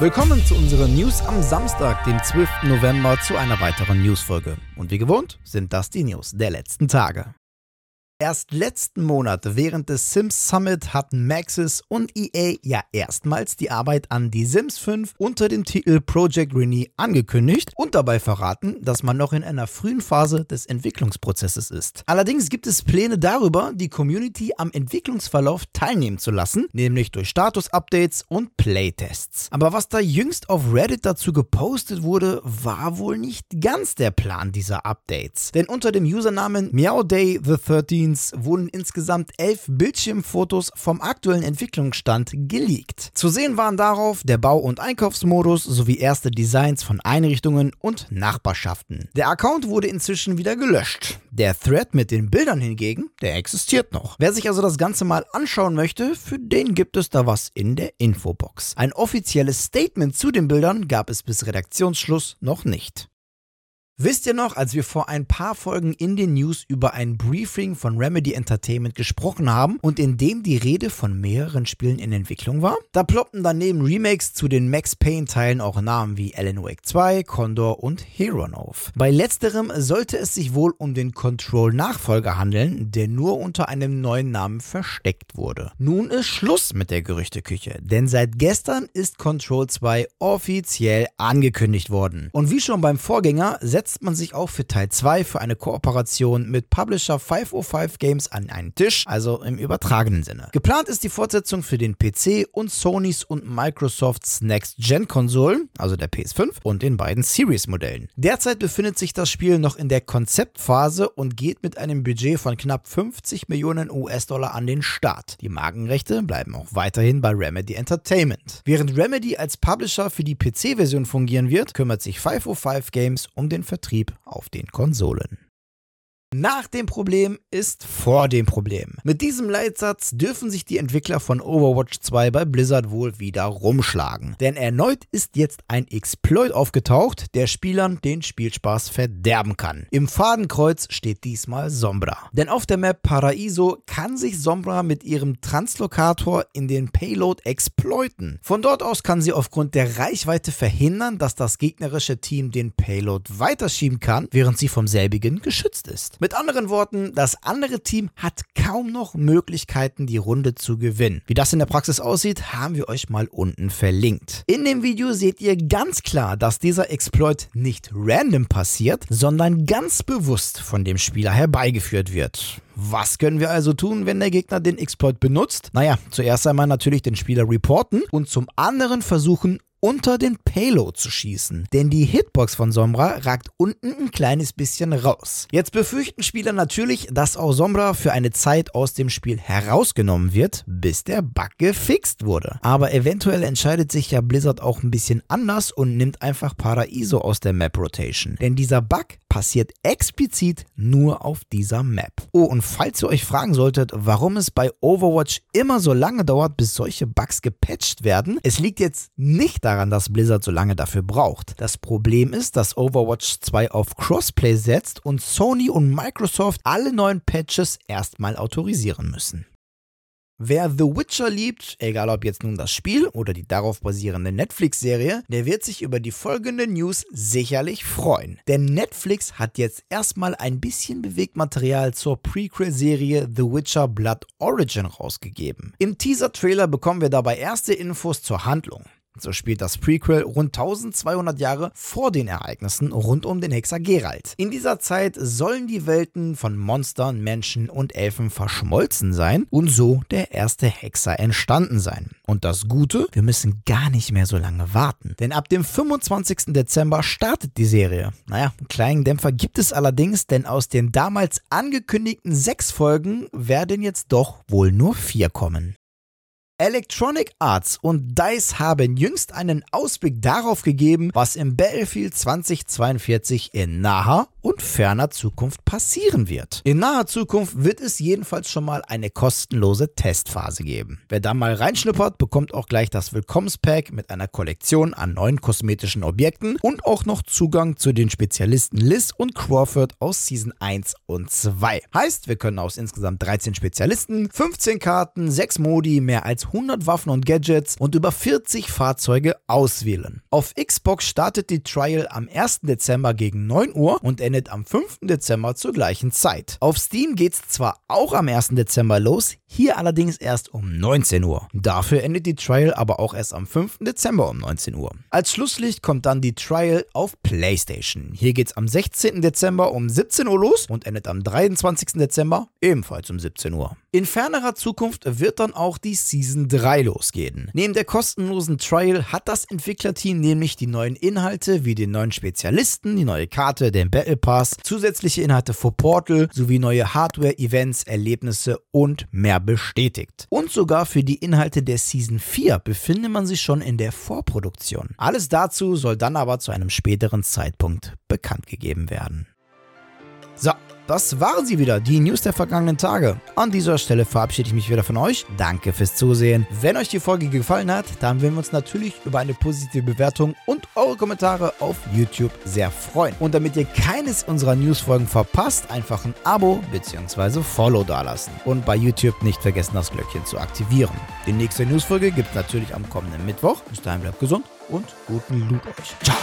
Willkommen zu unseren News am Samstag, dem 12. November, zu einer weiteren Newsfolge. Und wie gewohnt sind das die News der letzten Tage. Erst letzten Monat während des Sims Summit hatten Maxis und EA ja erstmals die Arbeit an Die Sims 5 unter dem Titel Project Rennie angekündigt und dabei verraten, dass man noch in einer frühen Phase des Entwicklungsprozesses ist. Allerdings gibt es Pläne darüber, die Community am Entwicklungsverlauf teilnehmen zu lassen, nämlich durch Status-Updates und Playtests. Aber was da jüngst auf Reddit dazu gepostet wurde, war wohl nicht ganz der Plan dieser Updates. Denn unter dem Usernamen MeowDay the 13 Screens wurden insgesamt elf Bildschirmfotos vom aktuellen Entwicklungsstand geleakt. Zu sehen waren darauf der Bau- und Einkaufsmodus sowie erste Designs von Einrichtungen und Nachbarschaften. Der Account wurde inzwischen wieder gelöscht. Der Thread mit den Bildern hingegen, der existiert noch. Wer sich also das Ganze mal anschauen möchte, für den gibt es da was in der Infobox. Ein offizielles Statement zu den Bildern gab es bis Redaktionsschluss noch nicht. Wisst ihr noch, als wir vor ein paar Folgen in den News über ein Briefing von Remedy Entertainment gesprochen haben und in dem die Rede von mehreren Spielen in Entwicklung war? Da ploppten daneben Remakes zu den Max Payne Teilen auch Namen wie Alan Wake 2, Condor und Heron auf. Bei letzterem sollte es sich wohl um den Control Nachfolger handeln, der nur unter einem neuen Namen versteckt wurde. Nun ist Schluss mit der Gerüchteküche, denn seit gestern ist Control 2 offiziell angekündigt worden. Und wie schon beim Vorgänger setzt setzt man sich auch für Teil 2 für eine Kooperation mit Publisher 505 Games an einen Tisch, also im übertragenen Sinne. Geplant ist die Fortsetzung für den PC und Sonys und Microsofts Next-Gen-Konsolen, also der PS5 und den beiden Series-Modellen. Derzeit befindet sich das Spiel noch in der Konzeptphase und geht mit einem Budget von knapp 50 Millionen US-Dollar an den Start. Die Markenrechte bleiben auch weiterhin bei Remedy Entertainment. Während Remedy als Publisher für die PC-Version fungieren wird, kümmert sich 505 Games um den Vertrieb Vertrieb auf den Konsolen. Nach dem Problem ist vor dem Problem. Mit diesem Leitsatz dürfen sich die Entwickler von Overwatch 2 bei Blizzard wohl wieder rumschlagen. Denn erneut ist jetzt ein Exploit aufgetaucht, der Spielern den Spielspaß verderben kann. Im Fadenkreuz steht diesmal Sombra. Denn auf der Map Paraiso kann sich Sombra mit ihrem Translokator in den Payload exploiten. Von dort aus kann sie aufgrund der Reichweite verhindern, dass das gegnerische Team den Payload weiterschieben kann, während sie vom selbigen geschützt ist. Mit anderen Worten, das andere Team hat kaum noch Möglichkeiten, die Runde zu gewinnen. Wie das in der Praxis aussieht, haben wir euch mal unten verlinkt. In dem Video seht ihr ganz klar, dass dieser Exploit nicht random passiert, sondern ganz bewusst von dem Spieler herbeigeführt wird. Was können wir also tun, wenn der Gegner den Exploit benutzt? Naja, zuerst einmal natürlich den Spieler reporten und zum anderen versuchen, unter den Payload zu schießen, denn die Hitbox von Sombra ragt unten ein kleines bisschen raus. Jetzt befürchten Spieler natürlich, dass auch Sombra für eine Zeit aus dem Spiel herausgenommen wird, bis der Bug gefixt wurde. Aber eventuell entscheidet sich ja Blizzard auch ein bisschen anders und nimmt einfach Paraiso aus der Map Rotation, denn dieser Bug passiert explizit nur auf dieser Map. Oh, und falls ihr euch fragen solltet, warum es bei Overwatch immer so lange dauert, bis solche Bugs gepatcht werden, es liegt jetzt nicht daran, dass Blizzard so lange dafür braucht. Das Problem ist, dass Overwatch 2 auf Crossplay setzt und Sony und Microsoft alle neuen Patches erstmal autorisieren müssen. Wer The Witcher liebt, egal ob jetzt nun das Spiel oder die darauf basierende Netflix-Serie, der wird sich über die folgende News sicherlich freuen. Denn Netflix hat jetzt erstmal ein bisschen Bewegtmaterial zur Prequel-Serie The Witcher Blood Origin rausgegeben. Im Teaser-Trailer bekommen wir dabei erste Infos zur Handlung. So spielt das Prequel rund 1200 Jahre vor den Ereignissen rund um den Hexer Geralt. In dieser Zeit sollen die Welten von Monstern, Menschen und Elfen verschmolzen sein und so der erste Hexer entstanden sein. Und das Gute, wir müssen gar nicht mehr so lange warten. Denn ab dem 25. Dezember startet die Serie. Naja, einen kleinen Dämpfer gibt es allerdings, denn aus den damals angekündigten sechs Folgen werden jetzt doch wohl nur vier kommen. Electronic Arts und DICE haben jüngst einen Ausblick darauf gegeben, was im Battlefield 2042 in naher und ferner Zukunft passieren wird. In naher Zukunft wird es jedenfalls schon mal eine kostenlose Testphase geben. Wer da mal reinschnuppert, bekommt auch gleich das Willkommenspack mit einer Kollektion an neuen kosmetischen Objekten und auch noch Zugang zu den Spezialisten Liz und Crawford aus Season 1 und 2. Heißt, wir können aus insgesamt 13 Spezialisten, 15 Karten, 6 Modi, mehr als 100 Waffen und Gadgets und über 40 Fahrzeuge auswählen. Auf Xbox startet die Trial am 1. Dezember gegen 9 Uhr und endet am 5. Dezember zur gleichen Zeit. Auf Steam geht's zwar auch am 1. Dezember los, hier allerdings erst um 19 Uhr. Dafür endet die Trial aber auch erst am 5. Dezember um 19 Uhr. Als Schlusslicht kommt dann die Trial auf PlayStation. Hier geht's am 16. Dezember um 17 Uhr los und endet am 23. Dezember ebenfalls um 17 Uhr. In fernerer Zukunft wird dann auch die Season 3 losgehen. Neben der kostenlosen Trial hat das Entwicklerteam nämlich die neuen Inhalte wie den neuen Spezialisten, die neue Karte, den Battle Pass, zusätzliche Inhalte für Portal sowie neue Hardware, Events, Erlebnisse und mehr bestätigt. Und sogar für die Inhalte der Season 4 befindet man sich schon in der Vorproduktion. Alles dazu soll dann aber zu einem späteren Zeitpunkt bekannt gegeben werden. So, das waren sie wieder, die News der vergangenen Tage. An dieser Stelle verabschiede ich mich wieder von euch. Danke fürs Zusehen. Wenn euch die Folge gefallen hat, dann würden wir uns natürlich über eine positive Bewertung und eure Kommentare auf YouTube sehr freuen. Und damit ihr keines unserer Newsfolgen verpasst, einfach ein Abo bzw. Follow dalassen. Und bei YouTube nicht vergessen, das Glöckchen zu aktivieren. Die nächste Newsfolge gibt es natürlich am kommenden Mittwoch. Bis dahin bleibt gesund und guten Loot euch. Ciao.